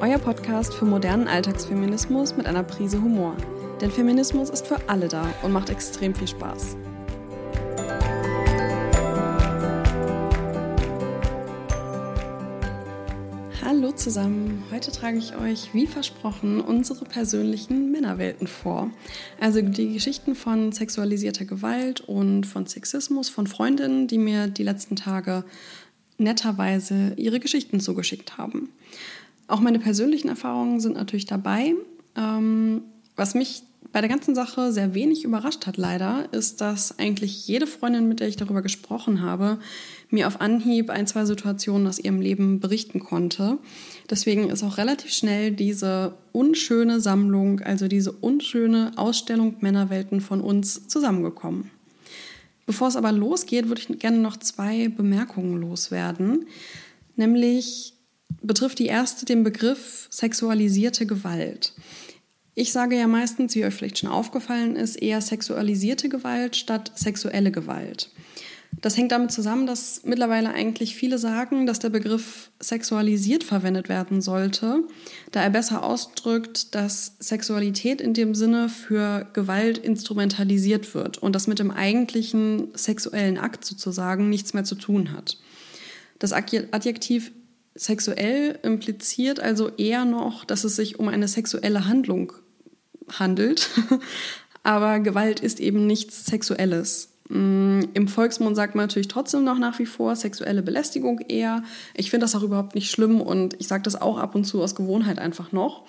euer Podcast für modernen Alltagsfeminismus mit einer Prise Humor. Denn Feminismus ist für alle da und macht extrem viel Spaß. Hallo zusammen, heute trage ich euch, wie versprochen, unsere persönlichen Männerwelten vor. Also die Geschichten von sexualisierter Gewalt und von Sexismus von Freundinnen, die mir die letzten Tage netterweise ihre Geschichten zugeschickt haben. Auch meine persönlichen Erfahrungen sind natürlich dabei. Ähm, was mich bei der ganzen Sache sehr wenig überrascht hat, leider, ist, dass eigentlich jede Freundin, mit der ich darüber gesprochen habe, mir auf Anhieb ein, zwei Situationen aus ihrem Leben berichten konnte. Deswegen ist auch relativ schnell diese unschöne Sammlung, also diese unschöne Ausstellung Männerwelten von uns zusammengekommen. Bevor es aber losgeht, würde ich gerne noch zwei Bemerkungen loswerden. Nämlich betrifft die erste den Begriff sexualisierte Gewalt. Ich sage ja meistens, wie euch vielleicht schon aufgefallen ist, eher sexualisierte Gewalt statt sexuelle Gewalt. Das hängt damit zusammen, dass mittlerweile eigentlich viele sagen, dass der Begriff sexualisiert verwendet werden sollte, da er besser ausdrückt, dass Sexualität in dem Sinne für Gewalt instrumentalisiert wird und das mit dem eigentlichen sexuellen Akt sozusagen nichts mehr zu tun hat. Das Adjektiv Sexuell impliziert also eher noch, dass es sich um eine sexuelle Handlung handelt. Aber Gewalt ist eben nichts Sexuelles. Mm, Im Volksmund sagt man natürlich trotzdem noch nach wie vor sexuelle Belästigung eher. Ich finde das auch überhaupt nicht schlimm und ich sage das auch ab und zu aus Gewohnheit einfach noch.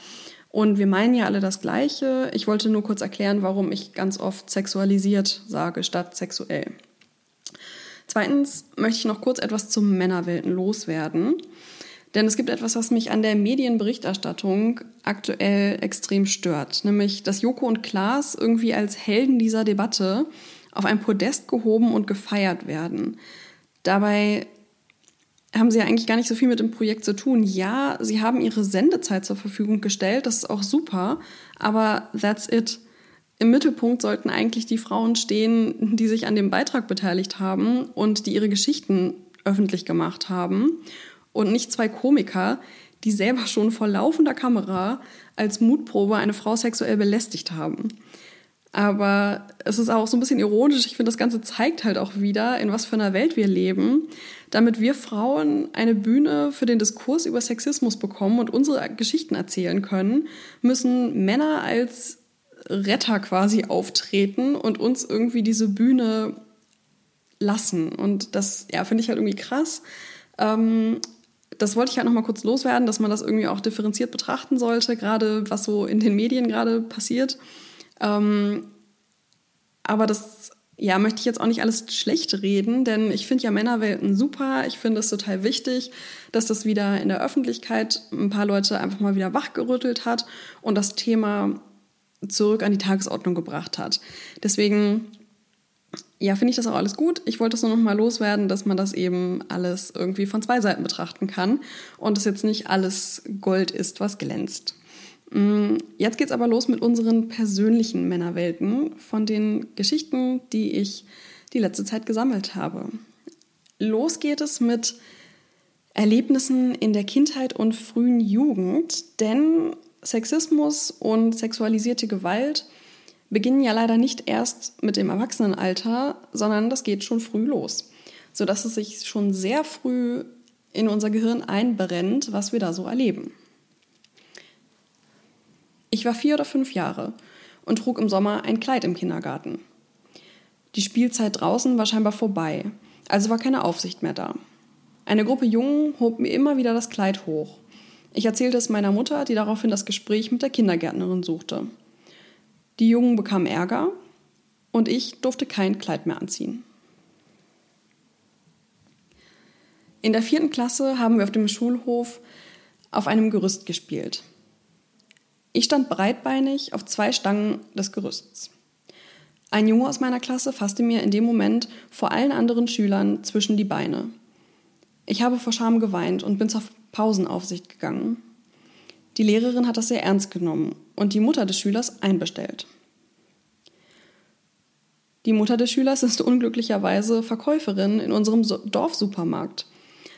Und wir meinen ja alle das Gleiche. Ich wollte nur kurz erklären, warum ich ganz oft sexualisiert sage statt sexuell. Zweitens möchte ich noch kurz etwas zum Männerwelten loswerden. Denn es gibt etwas, was mich an der Medienberichterstattung aktuell extrem stört, nämlich dass Joko und Klaas irgendwie als Helden dieser Debatte auf ein Podest gehoben und gefeiert werden. Dabei haben sie ja eigentlich gar nicht so viel mit dem Projekt zu tun. Ja, sie haben ihre Sendezeit zur Verfügung gestellt, das ist auch super, aber that's it. Im Mittelpunkt sollten eigentlich die Frauen stehen, die sich an dem Beitrag beteiligt haben und die ihre Geschichten öffentlich gemacht haben und nicht zwei Komiker, die selber schon vor laufender Kamera als Mutprobe eine Frau sexuell belästigt haben. Aber es ist auch so ein bisschen ironisch. Ich finde, das Ganze zeigt halt auch wieder, in was für einer Welt wir leben. Damit wir Frauen eine Bühne für den Diskurs über Sexismus bekommen und unsere Geschichten erzählen können, müssen Männer als Retter quasi auftreten und uns irgendwie diese Bühne lassen. Und das, ja, finde ich halt irgendwie krass. Ähm, das wollte ich halt noch mal kurz loswerden, dass man das irgendwie auch differenziert betrachten sollte, gerade was so in den Medien gerade passiert. Ähm, aber das ja, möchte ich jetzt auch nicht alles schlecht reden, denn ich finde ja Männerwelten super. Ich finde es total wichtig, dass das wieder in der Öffentlichkeit ein paar Leute einfach mal wieder wachgerüttelt hat und das Thema zurück an die Tagesordnung gebracht hat. Deswegen ja, finde ich das auch alles gut. Ich wollte es nur noch mal loswerden, dass man das eben alles irgendwie von zwei Seiten betrachten kann und es jetzt nicht alles Gold ist, was glänzt. Mm, jetzt geht's aber los mit unseren persönlichen Männerwelten von den Geschichten, die ich die letzte Zeit gesammelt habe. Los geht es mit Erlebnissen in der Kindheit und frühen Jugend, denn Sexismus und sexualisierte Gewalt beginnen ja leider nicht erst mit dem Erwachsenenalter, sondern das geht schon früh los, sodass es sich schon sehr früh in unser Gehirn einbrennt, was wir da so erleben. Ich war vier oder fünf Jahre und trug im Sommer ein Kleid im Kindergarten. Die Spielzeit draußen war scheinbar vorbei, also war keine Aufsicht mehr da. Eine Gruppe Jungen hob mir immer wieder das Kleid hoch. Ich erzählte es meiner Mutter, die daraufhin das Gespräch mit der Kindergärtnerin suchte. Die Jungen bekamen Ärger und ich durfte kein Kleid mehr anziehen. In der vierten Klasse haben wir auf dem Schulhof auf einem Gerüst gespielt. Ich stand breitbeinig auf zwei Stangen des Gerüsts. Ein Junge aus meiner Klasse fasste mir in dem Moment vor allen anderen Schülern zwischen die Beine. Ich habe vor Scham geweint und bin zur Pausenaufsicht gegangen. Die Lehrerin hat das sehr ernst genommen und die Mutter des Schülers einbestellt. Die Mutter des Schülers ist unglücklicherweise Verkäuferin in unserem Dorfsupermarkt.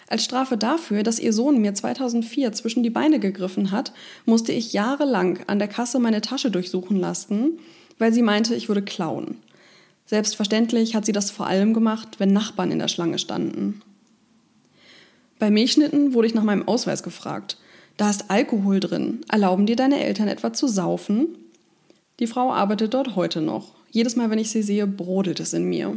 Als Strafe dafür, dass ihr Sohn mir 2004 zwischen die Beine gegriffen hat, musste ich jahrelang an der Kasse meine Tasche durchsuchen lassen, weil sie meinte, ich würde klauen. Selbstverständlich hat sie das vor allem gemacht, wenn Nachbarn in der Schlange standen. Bei Milchschnitten wurde ich nach meinem Ausweis gefragt. Da ist Alkohol drin. Erlauben dir deine Eltern etwa zu saufen? Die Frau arbeitet dort heute noch. Jedes Mal, wenn ich sie sehe, brodelt es in mir.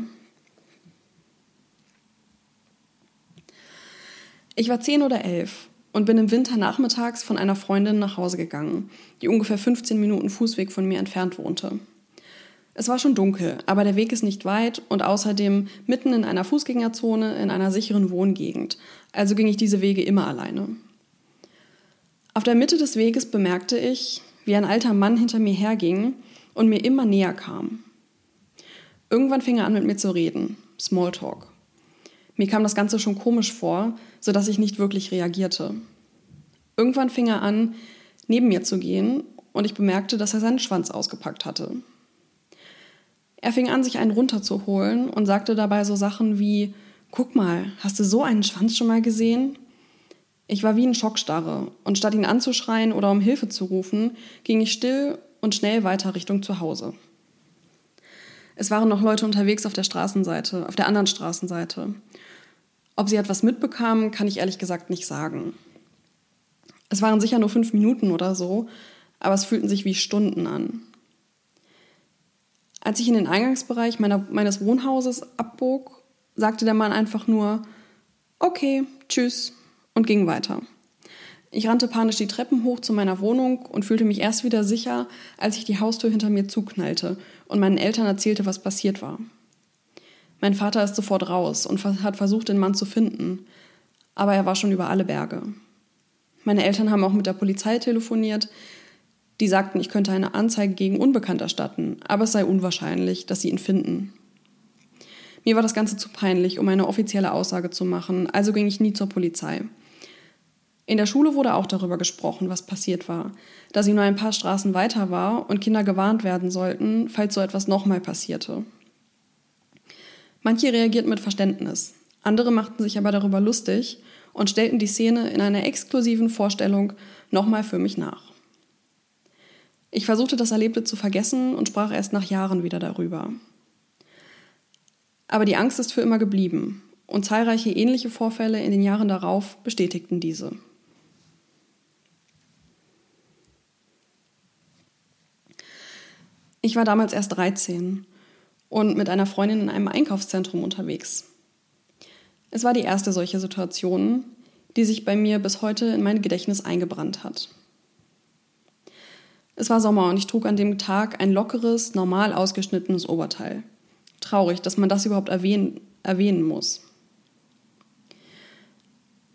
Ich war zehn oder elf und bin im Winter nachmittags von einer Freundin nach Hause gegangen, die ungefähr 15 Minuten Fußweg von mir entfernt wohnte. Es war schon dunkel, aber der Weg ist nicht weit und außerdem mitten in einer Fußgängerzone in einer sicheren Wohngegend, also ging ich diese Wege immer alleine. Auf der Mitte des Weges bemerkte ich, wie ein alter Mann hinter mir herging und mir immer näher kam. Irgendwann fing er an, mit mir zu reden. Smalltalk. Mir kam das Ganze schon komisch vor, sodass ich nicht wirklich reagierte. Irgendwann fing er an, neben mir zu gehen und ich bemerkte, dass er seinen Schwanz ausgepackt hatte. Er fing an, sich einen runterzuholen und sagte dabei so Sachen wie, guck mal, hast du so einen Schwanz schon mal gesehen? Ich war wie in Schockstarre und statt ihn anzuschreien oder um Hilfe zu rufen, ging ich still und schnell weiter Richtung zu Hause. Es waren noch Leute unterwegs auf der Straßenseite, auf der anderen Straßenseite. Ob sie etwas mitbekamen, kann ich ehrlich gesagt nicht sagen. Es waren sicher nur fünf Minuten oder so, aber es fühlten sich wie Stunden an. Als ich in den Eingangsbereich meiner, meines Wohnhauses abbog, sagte der Mann einfach nur, okay, tschüss und ging weiter. Ich rannte panisch die Treppen hoch zu meiner Wohnung und fühlte mich erst wieder sicher, als ich die Haustür hinter mir zuknallte und meinen Eltern erzählte, was passiert war. Mein Vater ist sofort raus und hat versucht, den Mann zu finden, aber er war schon über alle Berge. Meine Eltern haben auch mit der Polizei telefoniert. Die sagten, ich könnte eine Anzeige gegen Unbekannt erstatten, aber es sei unwahrscheinlich, dass sie ihn finden. Mir war das Ganze zu peinlich, um eine offizielle Aussage zu machen, also ging ich nie zur Polizei. In der Schule wurde auch darüber gesprochen, was passiert war, da sie nur ein paar Straßen weiter war und Kinder gewarnt werden sollten, falls so etwas nochmal passierte. Manche reagierten mit Verständnis, andere machten sich aber darüber lustig und stellten die Szene in einer exklusiven Vorstellung nochmal für mich nach. Ich versuchte das Erlebte zu vergessen und sprach erst nach Jahren wieder darüber. Aber die Angst ist für immer geblieben und zahlreiche ähnliche Vorfälle in den Jahren darauf bestätigten diese. Ich war damals erst 13 und mit einer Freundin in einem Einkaufszentrum unterwegs. Es war die erste solche Situation, die sich bei mir bis heute in mein Gedächtnis eingebrannt hat. Es war Sommer und ich trug an dem Tag ein lockeres, normal ausgeschnittenes Oberteil. Traurig, dass man das überhaupt erwähnen, erwähnen muss.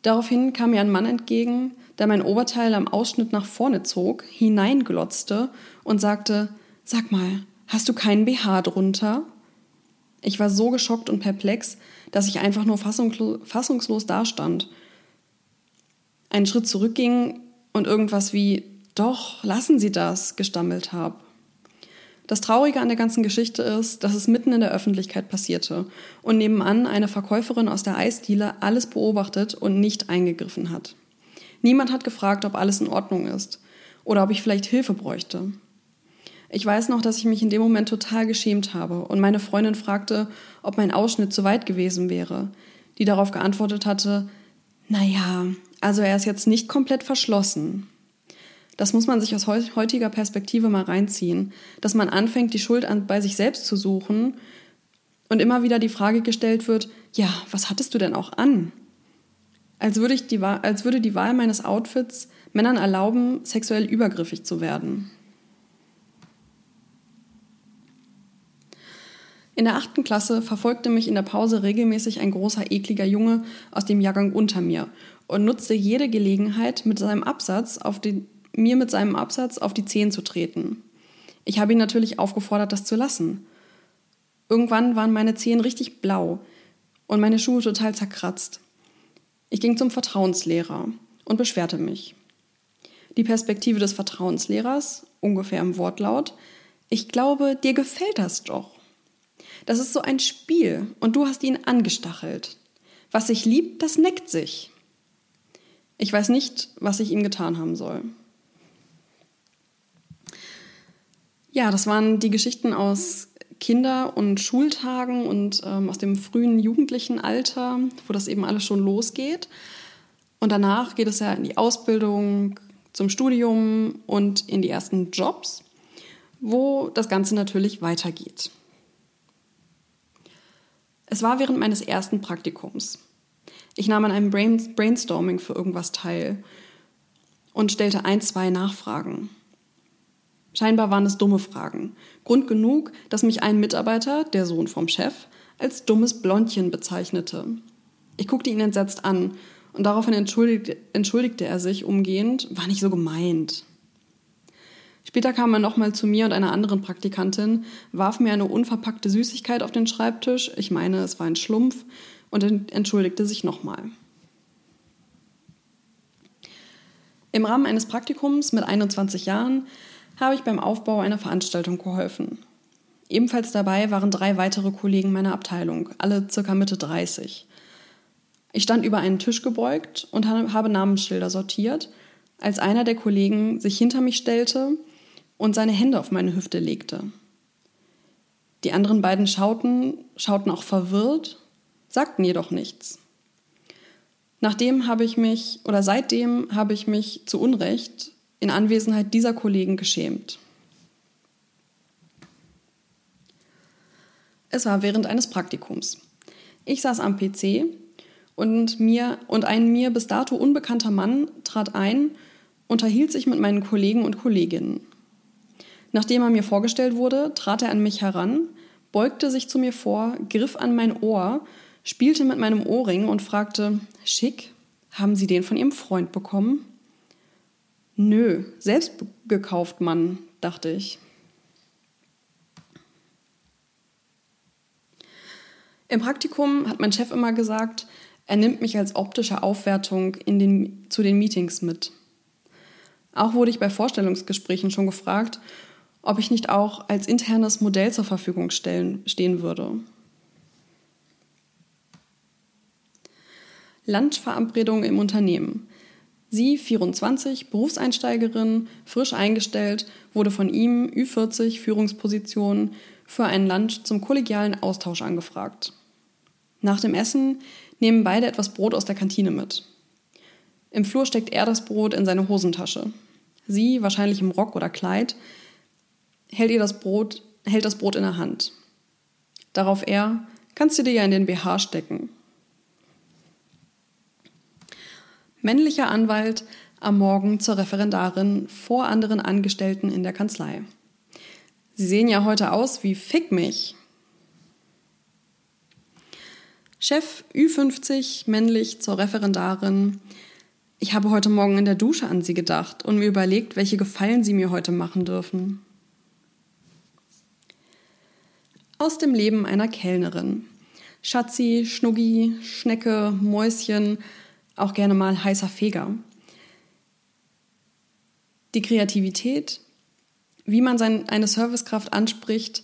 Daraufhin kam mir ein Mann entgegen, der mein Oberteil am Ausschnitt nach vorne zog, hineinglotzte und sagte, Sag mal, hast du keinen BH drunter? Ich war so geschockt und perplex, dass ich einfach nur fassungslos dastand. Einen Schritt zurückging und irgendwas wie Doch, lassen Sie das gestammelt habe. Das Traurige an der ganzen Geschichte ist, dass es mitten in der Öffentlichkeit passierte und nebenan eine Verkäuferin aus der Eisdiele alles beobachtet und nicht eingegriffen hat. Niemand hat gefragt, ob alles in Ordnung ist oder ob ich vielleicht Hilfe bräuchte. Ich weiß noch, dass ich mich in dem Moment total geschämt habe und meine Freundin fragte, ob mein Ausschnitt zu weit gewesen wäre, die darauf geantwortet hatte, naja, also er ist jetzt nicht komplett verschlossen. Das muss man sich aus heutiger Perspektive mal reinziehen, dass man anfängt, die Schuld an, bei sich selbst zu suchen und immer wieder die Frage gestellt wird, ja, was hattest du denn auch an? Als würde, die, als würde die Wahl meines Outfits Männern erlauben, sexuell übergriffig zu werden. In der achten Klasse verfolgte mich in der Pause regelmäßig ein großer, ekliger Junge aus dem Jahrgang unter mir und nutzte jede Gelegenheit, mit seinem Absatz auf den, mir mit seinem Absatz auf die Zehen zu treten. Ich habe ihn natürlich aufgefordert, das zu lassen. Irgendwann waren meine Zehen richtig blau und meine Schuhe total zerkratzt. Ich ging zum Vertrauenslehrer und beschwerte mich. Die Perspektive des Vertrauenslehrers, ungefähr im Wortlaut, ich glaube, dir gefällt das doch. Das ist so ein Spiel und du hast ihn angestachelt. Was sich liebt, das neckt sich. Ich weiß nicht, was ich ihm getan haben soll. Ja, das waren die Geschichten aus Kinder- und Schultagen und ähm, aus dem frühen jugendlichen Alter, wo das eben alles schon losgeht. Und danach geht es ja in die Ausbildung, zum Studium und in die ersten Jobs, wo das Ganze natürlich weitergeht. Es war während meines ersten Praktikums. Ich nahm an einem Brainstorming für irgendwas teil und stellte ein, zwei Nachfragen. Scheinbar waren es dumme Fragen. Grund genug, dass mich ein Mitarbeiter, der Sohn vom Chef, als dummes Blondchen bezeichnete. Ich guckte ihn entsetzt an und daraufhin entschuldigte, entschuldigte er sich umgehend, war nicht so gemeint. Später kam er nochmal zu mir und einer anderen Praktikantin, warf mir eine unverpackte Süßigkeit auf den Schreibtisch, ich meine, es war ein Schlumpf, und entschuldigte sich nochmal. Im Rahmen eines Praktikums mit 21 Jahren habe ich beim Aufbau einer Veranstaltung geholfen. Ebenfalls dabei waren drei weitere Kollegen meiner Abteilung, alle circa Mitte 30. Ich stand über einen Tisch gebeugt und habe Namensschilder sortiert, als einer der Kollegen sich hinter mich stellte und seine Hände auf meine Hüfte legte. Die anderen beiden schauten, schauten auch verwirrt, sagten jedoch nichts. Nachdem habe ich mich, oder seitdem habe ich mich zu Unrecht in Anwesenheit dieser Kollegen geschämt. Es war während eines Praktikums. Ich saß am PC und mir und ein mir bis dato unbekannter Mann trat ein, unterhielt sich mit meinen Kollegen und Kolleginnen. Nachdem er mir vorgestellt wurde, trat er an mich heran, beugte sich zu mir vor, griff an mein Ohr, spielte mit meinem Ohrring und fragte: Schick, haben Sie den von Ihrem Freund bekommen? Nö, selbst gekauft, Mann, dachte ich. Im Praktikum hat mein Chef immer gesagt, er nimmt mich als optische Aufwertung den, zu den Meetings mit. Auch wurde ich bei Vorstellungsgesprächen schon gefragt, ob ich nicht auch als internes Modell zur Verfügung stellen, stehen würde. Lunchverabredung im Unternehmen. Sie, 24, Berufseinsteigerin, frisch eingestellt, wurde von ihm, Ü40, Führungsposition, für einen Lunch zum kollegialen Austausch angefragt. Nach dem Essen nehmen beide etwas Brot aus der Kantine mit. Im Flur steckt er das Brot in seine Hosentasche. Sie, wahrscheinlich im Rock oder Kleid, hält ihr das Brot, hält das Brot in der Hand. Darauf er, kannst du dir ja in den BH stecken. Männlicher Anwalt am Morgen zur Referendarin vor anderen Angestellten in der Kanzlei. Sie sehen ja heute aus wie Fick mich. Chef Ü50, männlich zur Referendarin. Ich habe heute Morgen in der Dusche an Sie gedacht und mir überlegt, welche Gefallen Sie mir heute machen dürfen. Aus dem Leben einer Kellnerin. Schatzi, Schnuggi, Schnecke, Mäuschen, auch gerne mal heißer Feger. Die Kreativität, wie man sein, eine Servicekraft anspricht,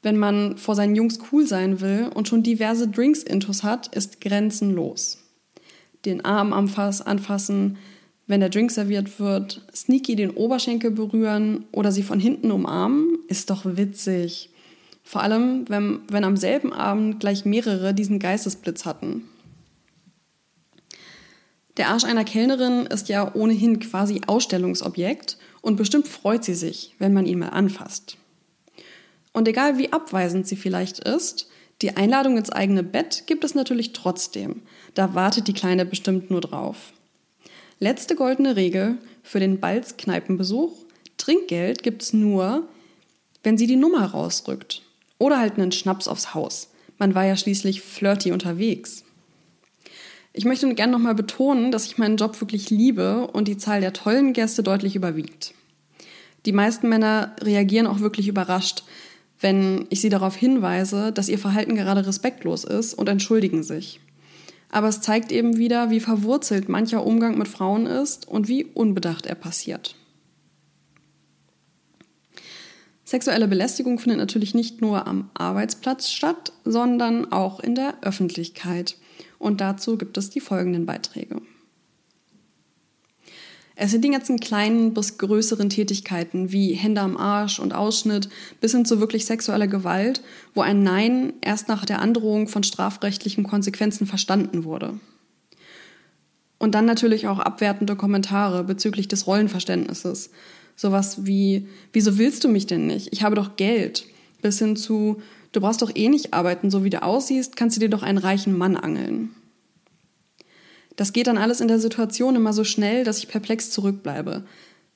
wenn man vor seinen Jungs cool sein will und schon diverse Drinks-Intos hat, ist grenzenlos. Den Arm anfassen, wenn der Drink serviert wird, sneaky den Oberschenkel berühren oder sie von hinten umarmen, ist doch witzig. Vor allem, wenn, wenn am selben Abend gleich mehrere diesen Geistesblitz hatten. Der Arsch einer Kellnerin ist ja ohnehin quasi Ausstellungsobjekt und bestimmt freut sie sich, wenn man ihn mal anfasst. Und egal wie abweisend sie vielleicht ist, die Einladung ins eigene Bett gibt es natürlich trotzdem. Da wartet die Kleine bestimmt nur drauf. Letzte goldene Regel für den Balz-Kneipenbesuch. Trinkgeld gibt's nur, wenn sie die Nummer rausrückt. Oder halt einen Schnaps aufs Haus. Man war ja schließlich flirty unterwegs. Ich möchte gerne nochmal betonen, dass ich meinen Job wirklich liebe und die Zahl der tollen Gäste deutlich überwiegt. Die meisten Männer reagieren auch wirklich überrascht, wenn ich sie darauf hinweise, dass ihr Verhalten gerade respektlos ist und entschuldigen sich. Aber es zeigt eben wieder, wie verwurzelt mancher Umgang mit Frauen ist und wie unbedacht er passiert. Sexuelle Belästigung findet natürlich nicht nur am Arbeitsplatz statt, sondern auch in der Öffentlichkeit und dazu gibt es die folgenden Beiträge. Es sind die ganzen kleinen bis größeren Tätigkeiten wie Hände am Arsch und Ausschnitt bis hin zu wirklich sexueller Gewalt, wo ein Nein erst nach der Androhung von strafrechtlichen Konsequenzen verstanden wurde. Und dann natürlich auch abwertende Kommentare bezüglich des Rollenverständnisses. Sowas wie, wieso willst du mich denn nicht? Ich habe doch Geld. Bis hin zu, du brauchst doch eh nicht arbeiten, so wie du aussiehst, kannst du dir doch einen reichen Mann angeln. Das geht dann alles in der Situation immer so schnell, dass ich perplex zurückbleibe.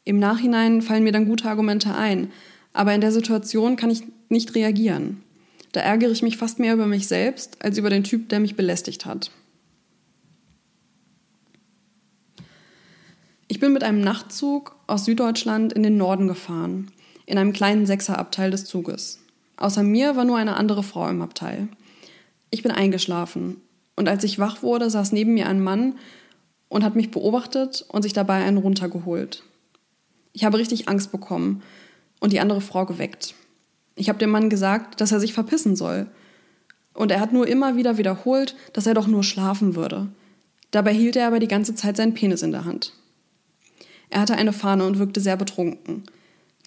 Im Nachhinein fallen mir dann gute Argumente ein, aber in der Situation kann ich nicht reagieren. Da ärgere ich mich fast mehr über mich selbst als über den Typ, der mich belästigt hat. Ich bin mit einem Nachtzug aus Süddeutschland in den Norden gefahren, in einem kleinen Sechserabteil des Zuges. Außer mir war nur eine andere Frau im Abteil. Ich bin eingeschlafen und als ich wach wurde, saß neben mir ein Mann und hat mich beobachtet und sich dabei einen runtergeholt. Ich habe richtig Angst bekommen und die andere Frau geweckt. Ich habe dem Mann gesagt, dass er sich verpissen soll. Und er hat nur immer wieder wiederholt, dass er doch nur schlafen würde. Dabei hielt er aber die ganze Zeit seinen Penis in der Hand. Er hatte eine Fahne und wirkte sehr betrunken.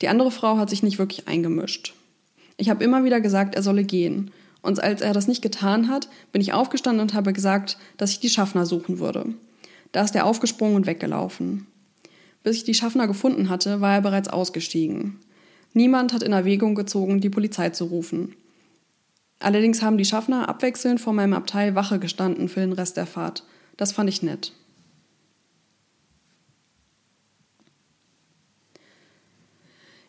Die andere Frau hat sich nicht wirklich eingemischt. Ich habe immer wieder gesagt, er solle gehen, und als er das nicht getan hat, bin ich aufgestanden und habe gesagt, dass ich die Schaffner suchen würde. Da ist er aufgesprungen und weggelaufen. Bis ich die Schaffner gefunden hatte, war er bereits ausgestiegen. Niemand hat in Erwägung gezogen, die Polizei zu rufen. Allerdings haben die Schaffner abwechselnd vor meinem Abteil Wache gestanden für den Rest der Fahrt. Das fand ich nett.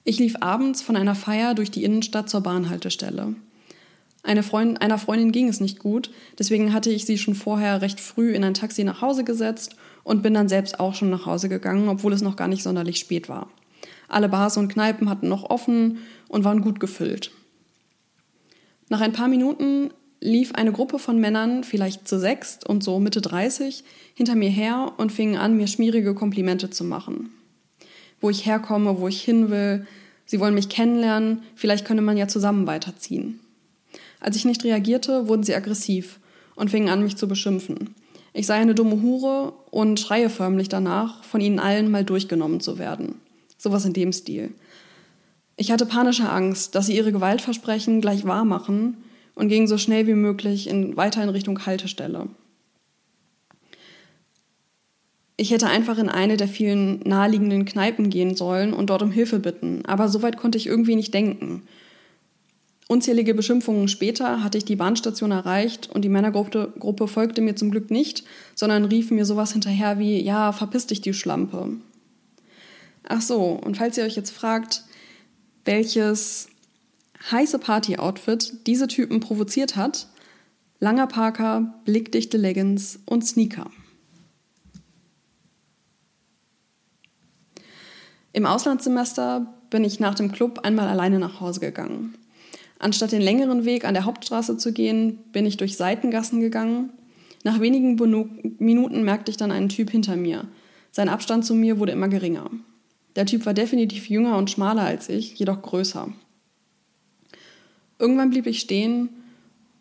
Ich lief abends von einer Feier durch die Innenstadt zur Bahnhaltestelle. Eine Freund, einer Freundin ging es nicht gut, deswegen hatte ich sie schon vorher recht früh in ein Taxi nach Hause gesetzt und bin dann selbst auch schon nach Hause gegangen, obwohl es noch gar nicht sonderlich spät war. Alle Bars und Kneipen hatten noch offen und waren gut gefüllt. Nach ein paar Minuten lief eine Gruppe von Männern, vielleicht zu sechst und so Mitte 30, hinter mir her und fingen an, mir schmierige Komplimente zu machen. Wo ich herkomme, wo ich hin will, sie wollen mich kennenlernen, vielleicht könne man ja zusammen weiterziehen. Als ich nicht reagierte, wurden sie aggressiv und fingen an, mich zu beschimpfen. Ich sei eine dumme Hure und schreie förmlich danach, von ihnen allen mal durchgenommen zu werden. Sowas in dem Stil. Ich hatte panische Angst, dass sie ihre Gewaltversprechen gleich wahr machen und ging so schnell wie möglich in, weiter in Richtung Haltestelle. Ich hätte einfach in eine der vielen naheliegenden Kneipen gehen sollen und dort um Hilfe bitten, aber so weit konnte ich irgendwie nicht denken. Unzählige Beschimpfungen später hatte ich die Bahnstation erreicht und die Männergruppe Gruppe folgte mir zum Glück nicht, sondern rief mir sowas hinterher wie, ja, verpiss dich, die Schlampe. Ach so, und falls ihr euch jetzt fragt, welches heiße Party-Outfit diese Typen provoziert hat, langer Parker, blickdichte Leggings und Sneaker. Im Auslandssemester bin ich nach dem Club einmal alleine nach Hause gegangen. Anstatt den längeren Weg an der Hauptstraße zu gehen, bin ich durch Seitengassen gegangen. Nach wenigen Minuten merkte ich dann einen Typ hinter mir. Sein Abstand zu mir wurde immer geringer. Der Typ war definitiv jünger und schmaler als ich, jedoch größer. Irgendwann blieb ich stehen,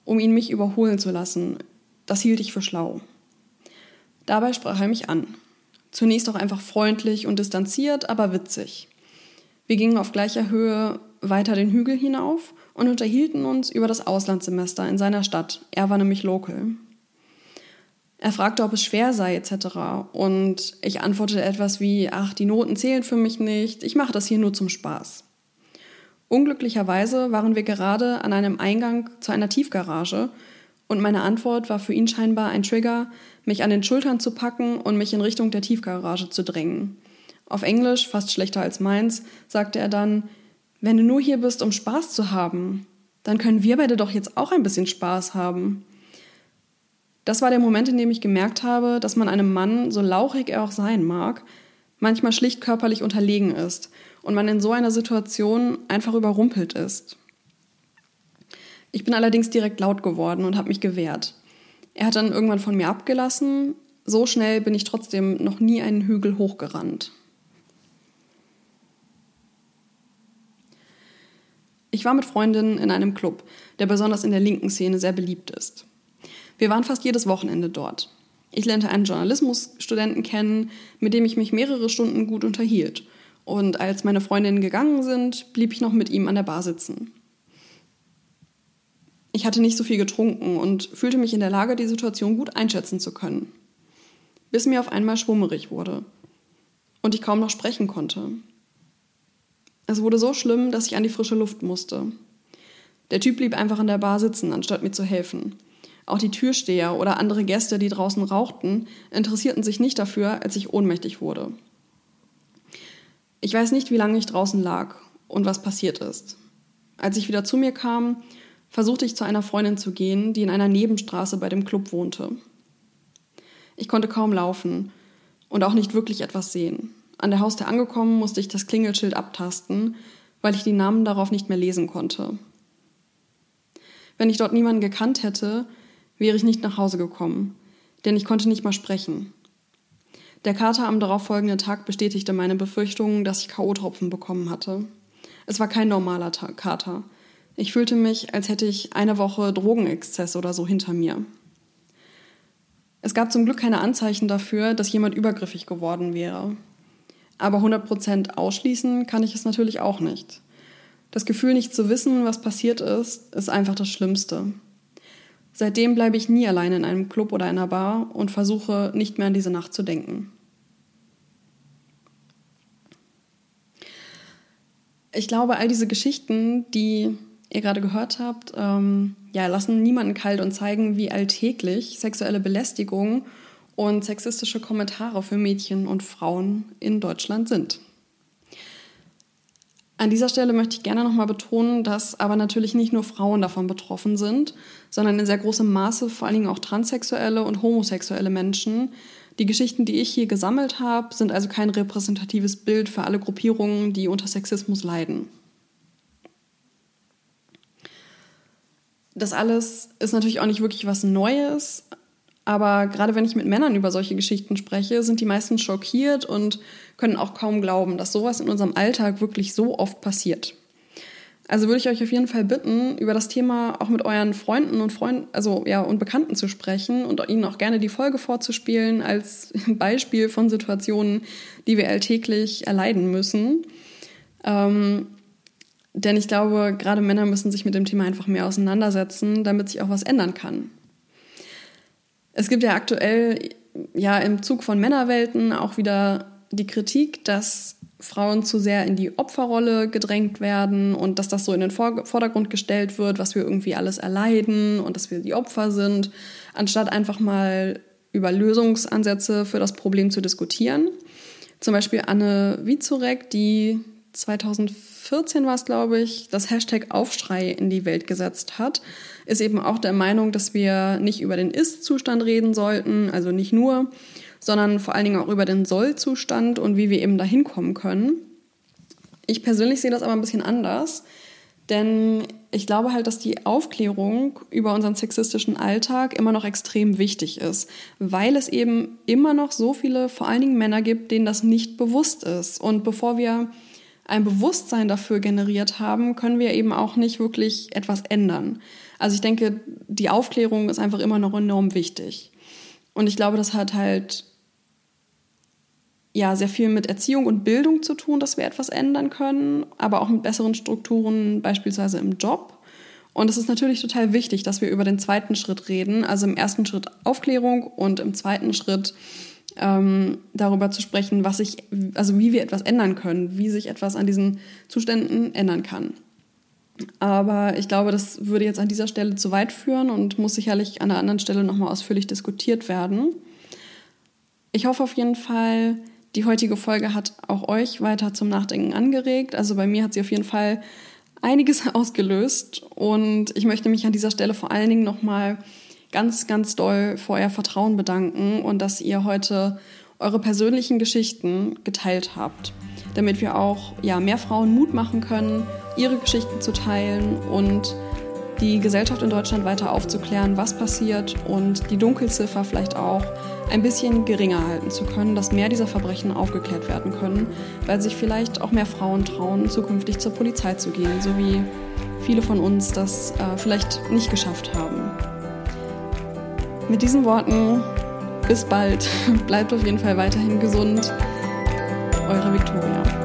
um ihn mich überholen zu lassen. Das hielt ich für schlau. Dabei sprach er mich an. Zunächst auch einfach freundlich und distanziert, aber witzig. Wir gingen auf gleicher Höhe weiter den Hügel hinauf und unterhielten uns über das Auslandssemester in seiner Stadt. Er war nämlich local. Er fragte, ob es schwer sei etc. Und ich antwortete etwas wie, ach, die Noten zählen für mich nicht, ich mache das hier nur zum Spaß. Unglücklicherweise waren wir gerade an einem Eingang zu einer Tiefgarage und meine Antwort war für ihn scheinbar ein Trigger, mich an den Schultern zu packen und mich in Richtung der Tiefgarage zu drängen. Auf Englisch, fast schlechter als meins, sagte er dann, wenn du nur hier bist, um Spaß zu haben, dann können wir beide doch jetzt auch ein bisschen Spaß haben. Das war der Moment, in dem ich gemerkt habe, dass man einem Mann, so lauchig er auch sein mag, manchmal schlicht körperlich unterlegen ist und man in so einer Situation einfach überrumpelt ist. Ich bin allerdings direkt laut geworden und habe mich gewehrt. Er hat dann irgendwann von mir abgelassen. So schnell bin ich trotzdem noch nie einen Hügel hochgerannt. Ich war mit Freundinnen in einem Club, der besonders in der linken Szene sehr beliebt ist. Wir waren fast jedes Wochenende dort. Ich lernte einen Journalismusstudenten kennen, mit dem ich mich mehrere Stunden gut unterhielt. Und als meine Freundinnen gegangen sind, blieb ich noch mit ihm an der Bar sitzen. Ich hatte nicht so viel getrunken und fühlte mich in der Lage, die Situation gut einschätzen zu können. Bis mir auf einmal schwummerig wurde und ich kaum noch sprechen konnte. Es wurde so schlimm, dass ich an die frische Luft musste. Der Typ blieb einfach an der Bar sitzen, anstatt mir zu helfen. Auch die Türsteher oder andere Gäste, die draußen rauchten, interessierten sich nicht dafür, als ich ohnmächtig wurde. Ich weiß nicht, wie lange ich draußen lag und was passiert ist. Als ich wieder zu mir kam, versuchte ich zu einer Freundin zu gehen, die in einer Nebenstraße bei dem Club wohnte. Ich konnte kaum laufen und auch nicht wirklich etwas sehen. An der Haustür angekommen, musste ich das Klingelschild abtasten, weil ich die Namen darauf nicht mehr lesen konnte. Wenn ich dort niemanden gekannt hätte, wäre ich nicht nach Hause gekommen, denn ich konnte nicht mal sprechen. Der Kater am darauffolgenden Tag bestätigte meine Befürchtungen, dass ich K.O.-Tropfen bekommen hatte. Es war kein normaler Kater. Ich fühlte mich, als hätte ich eine Woche Drogenexzess oder so hinter mir. Es gab zum Glück keine Anzeichen dafür, dass jemand übergriffig geworden wäre. Aber 100% ausschließen kann ich es natürlich auch nicht. Das Gefühl, nicht zu wissen, was passiert ist, ist einfach das Schlimmste. Seitdem bleibe ich nie allein in einem Club oder einer Bar und versuche nicht mehr an diese Nacht zu denken. Ich glaube, all diese Geschichten, die ihr gerade gehört habt, ähm, ja, lassen niemanden kalt und zeigen, wie alltäglich sexuelle Belästigung und sexistische Kommentare für Mädchen und Frauen in Deutschland sind. An dieser Stelle möchte ich gerne nochmal betonen, dass aber natürlich nicht nur Frauen davon betroffen sind, sondern in sehr großem Maße vor allen Dingen auch transsexuelle und homosexuelle Menschen. Die Geschichten, die ich hier gesammelt habe, sind also kein repräsentatives Bild für alle Gruppierungen, die unter Sexismus leiden. Das alles ist natürlich auch nicht wirklich was Neues, aber gerade wenn ich mit Männern über solche Geschichten spreche, sind die meisten schockiert und können auch kaum glauben, dass sowas in unserem Alltag wirklich so oft passiert. Also würde ich euch auf jeden Fall bitten, über das Thema auch mit euren Freunden und Freunden, also ja, und Bekannten zu sprechen und ihnen auch gerne die Folge vorzuspielen als Beispiel von Situationen, die wir alltäglich erleiden müssen. Ähm, denn ich glaube, gerade Männer müssen sich mit dem Thema einfach mehr auseinandersetzen, damit sich auch was ändern kann. Es gibt ja aktuell ja im Zug von Männerwelten auch wieder die Kritik, dass Frauen zu sehr in die Opferrolle gedrängt werden und dass das so in den Vordergrund gestellt wird, was wir irgendwie alles erleiden und dass wir die Opfer sind, anstatt einfach mal über Lösungsansätze für das Problem zu diskutieren. Zum Beispiel Anne Wiezurek, die 2014 war es, glaube ich, das Hashtag Aufschrei in die Welt gesetzt hat, ist eben auch der Meinung, dass wir nicht über den Ist-Zustand reden sollten, also nicht nur, sondern vor allen Dingen auch über den Soll-Zustand und wie wir eben dahin kommen können. Ich persönlich sehe das aber ein bisschen anders, denn ich glaube halt, dass die Aufklärung über unseren sexistischen Alltag immer noch extrem wichtig ist, weil es eben immer noch so viele, vor allen Dingen Männer gibt, denen das nicht bewusst ist. Und bevor wir ein Bewusstsein dafür generiert haben, können wir eben auch nicht wirklich etwas ändern. Also ich denke, die Aufklärung ist einfach immer noch enorm wichtig. Und ich glaube, das hat halt ja sehr viel mit Erziehung und Bildung zu tun, dass wir etwas ändern können, aber auch mit besseren Strukturen, beispielsweise im Job. Und es ist natürlich total wichtig, dass wir über den zweiten Schritt reden. Also im ersten Schritt Aufklärung und im zweiten Schritt ähm, darüber zu sprechen, was sich, also wie wir etwas ändern können, wie sich etwas an diesen Zuständen ändern kann. Aber ich glaube, das würde jetzt an dieser Stelle zu weit führen und muss sicherlich an der anderen Stelle nochmal ausführlich diskutiert werden. Ich hoffe auf jeden Fall, die heutige Folge hat auch euch weiter zum Nachdenken angeregt. Also bei mir hat sie auf jeden Fall einiges ausgelöst und ich möchte mich an dieser Stelle vor allen Dingen nochmal ganz, ganz doll für euer Vertrauen bedanken und dass ihr heute eure persönlichen Geschichten geteilt habt, damit wir auch ja, mehr Frauen Mut machen können, ihre Geschichten zu teilen und die Gesellschaft in Deutschland weiter aufzuklären, was passiert und die Dunkelziffer vielleicht auch ein bisschen geringer halten zu können, dass mehr dieser Verbrechen aufgeklärt werden können, weil sich vielleicht auch mehr Frauen trauen, zukünftig zur Polizei zu gehen, so wie viele von uns das äh, vielleicht nicht geschafft haben. Mit diesen Worten bis bald. Bleibt auf jeden Fall weiterhin gesund. Eure Viktoria.